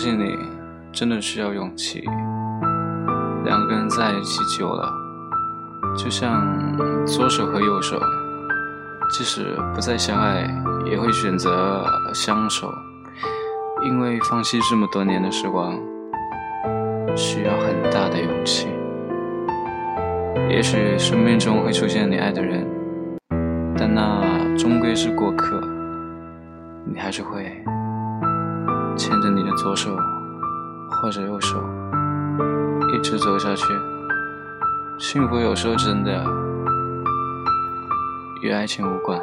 放弃你真的需要勇气。两个人在一起久了，就像左手和右手，即使不再相爱，也会选择相守。因为放弃这么多年的时光，需要很大的勇气。也许生命中会出现你爱的人，但那终归是过客。你还是会牵着你的左手或者右手，一直走下去。幸福有时候真的与爱情无关。